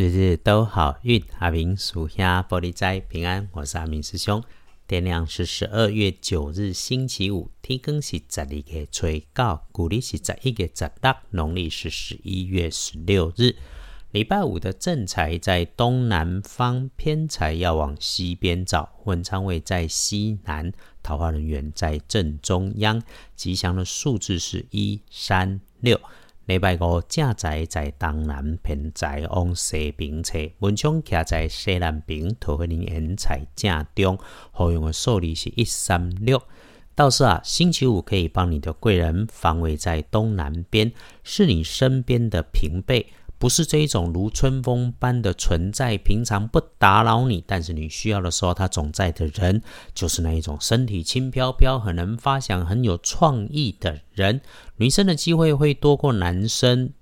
日日都好运，阿明属下玻璃斋平安，我是阿明师兄。天亮是十二月九日星期五，天更是十二月初九，古历是十一月十六，农历是十一月十六日。礼拜五的正财在东南方，偏财要往西边找。文昌位在西南，桃花人员在正中央。吉祥的数字是一三六。礼拜五正在在东南偏在往西边侧，文昌徛在西南边，桃花林缘在正中，好用的数字是一三六。到时啊，星期五可以帮你的贵人方位在东南边，是你身边的平辈。不是这一种如春风般的存在，平常不打扰你，但是你需要的时候他总在的人，就是那一种身体轻飘飘、很能发想、很有创意的人。女生的机会会多过男生，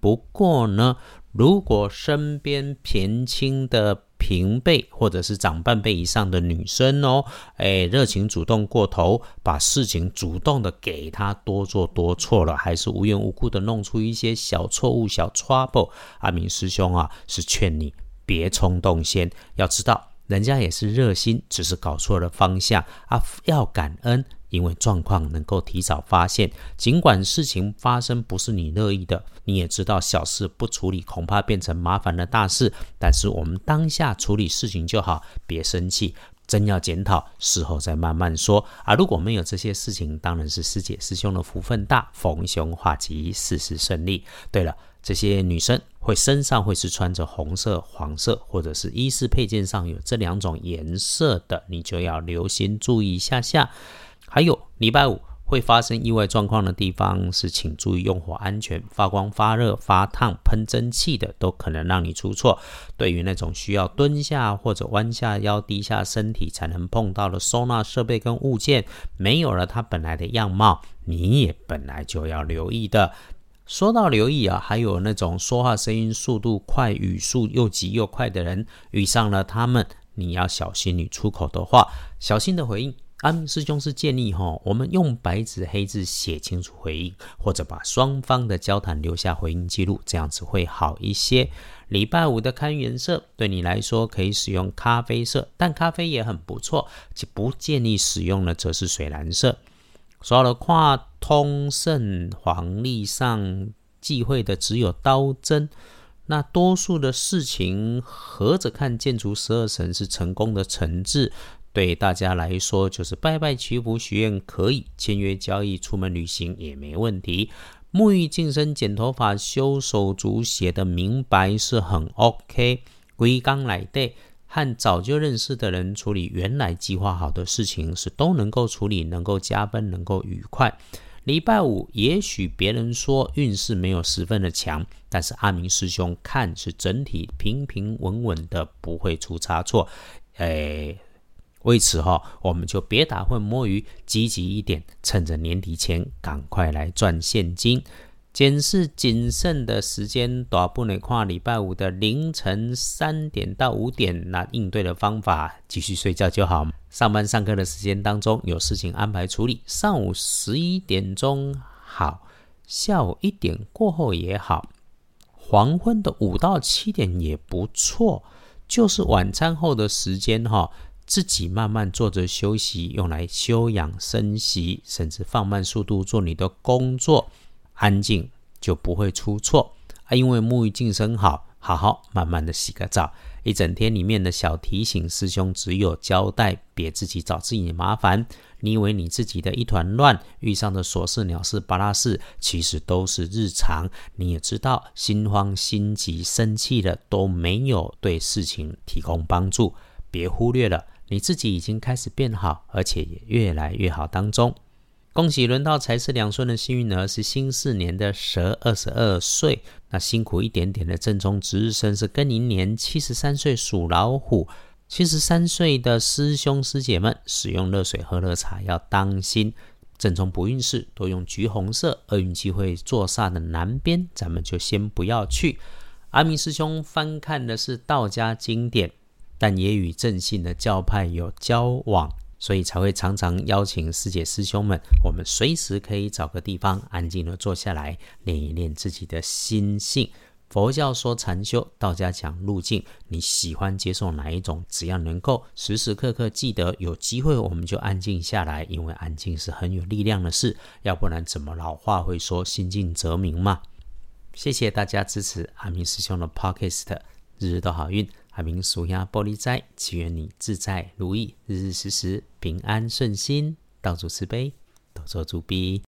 不过呢，如果身边偏轻的。平辈或者是长半辈以上的女生哦，哎，热情主动过头，把事情主动的给他多做多错了，还是无缘无故的弄出一些小错误、小 trouble。阿明师兄啊，是劝你别冲动先，要知道人家也是热心，只是搞错了方向啊，要感恩。因为状况能够提早发现，尽管事情发生不是你乐意的，你也知道小事不处理恐怕变成麻烦的大事。但是我们当下处理事情就好，别生气。真要检讨，事后再慢慢说。啊，如果没有这些事情，当然是师姐师兄的福分大，逢凶化吉，事事顺利。对了，这些女生会身上会是穿着红色、黄色，或者是衣饰配件上有这两种颜色的，你就要留心注意一下下。还有礼拜五会发生意外状况的地方是，请注意用火安全，发光、发热、发烫、喷蒸汽的都可能让你出错。对于那种需要蹲下或者弯下腰、低下身体才能碰到的收纳设备跟物件，没有了它本来的样貌，你也本来就要留意的。说到留意啊，还有那种说话声音速度快、语速又急又快的人，遇上了他们，你要小心你出口的话，小心的回应。阿明师兄是建议哈，我们用白纸黑字写清楚回应，或者把双方的交谈留下回应记录，这样子会好一些。礼拜五的看颜色，对你来说可以使用咖啡色，但咖啡也很不错，不建议使用的则是水蓝色。说了跨通胜黄历上忌讳的只有刀针，那多数的事情合着看，建筑十二神是成功的成字。对大家来说，就是拜拜祈福许愿可以，签约交易、出门旅行也没问题。沐浴净身、剪头发、修手足写的明白是很 OK。归刚来对，和早就认识的人处理原来计划好的事情是都能够处理，能够加分，能够愉快。礼拜五也许别人说运势没有十分的强，但是阿明师兄看是整体平平稳稳的，不会出差错。诶。为此哈，我们就别打混摸鱼，积极一点，趁着年底前赶快来赚现金。检视谨慎的时间，大不能跨礼拜五的凌晨三点到五点，那应对的方法继续睡觉就好。上班上课的时间当中有事情安排处理，上午十一点钟好，下午一点过后也好，黄昏的五到七点也不错，就是晚餐后的时间哈。自己慢慢坐着休息，用来休养生息，甚至放慢速度做你的工作，安静就不会出错啊！因为沐浴净身好，好好慢慢的洗个澡，一整天里面的小提醒，师兄只有交代，别自己找自己的麻烦。你以为你自己的一团乱，遇上的琐事、鸟事、巴拉事，其实都是日常。你也知道，心慌、心急、生气的都没有对事情提供帮助，别忽略了。你自己已经开始变好，而且也越来越好当中。恭喜轮到财是两顺的幸运儿是新四年的蛇，二十二岁。那辛苦一点点的正中值日生是庚寅年，七十三岁属老虎。七十三岁的师兄师姐们，使用热水喝热茶要当心。正中不运势多用橘红色，厄运机会坐煞的南边，咱们就先不要去。阿明师兄翻看的是道家经典。但也与正信的教派有交往，所以才会常常邀请师姐师兄们。我们随时可以找个地方安静的坐下来，练一练自己的心性。佛教说禅修，道家讲路径，你喜欢接受哪一种？只要能够时时刻刻记得，有机会我们就安静下来，因为安静是很有力量的事。要不然怎么老话会说心静则明嘛？谢谢大家支持阿明师兄的 Podcast，日日都好运。阿明属下玻璃斋，祈愿你自在如意，日日时时平安顺心，道主慈悲，多做主逼。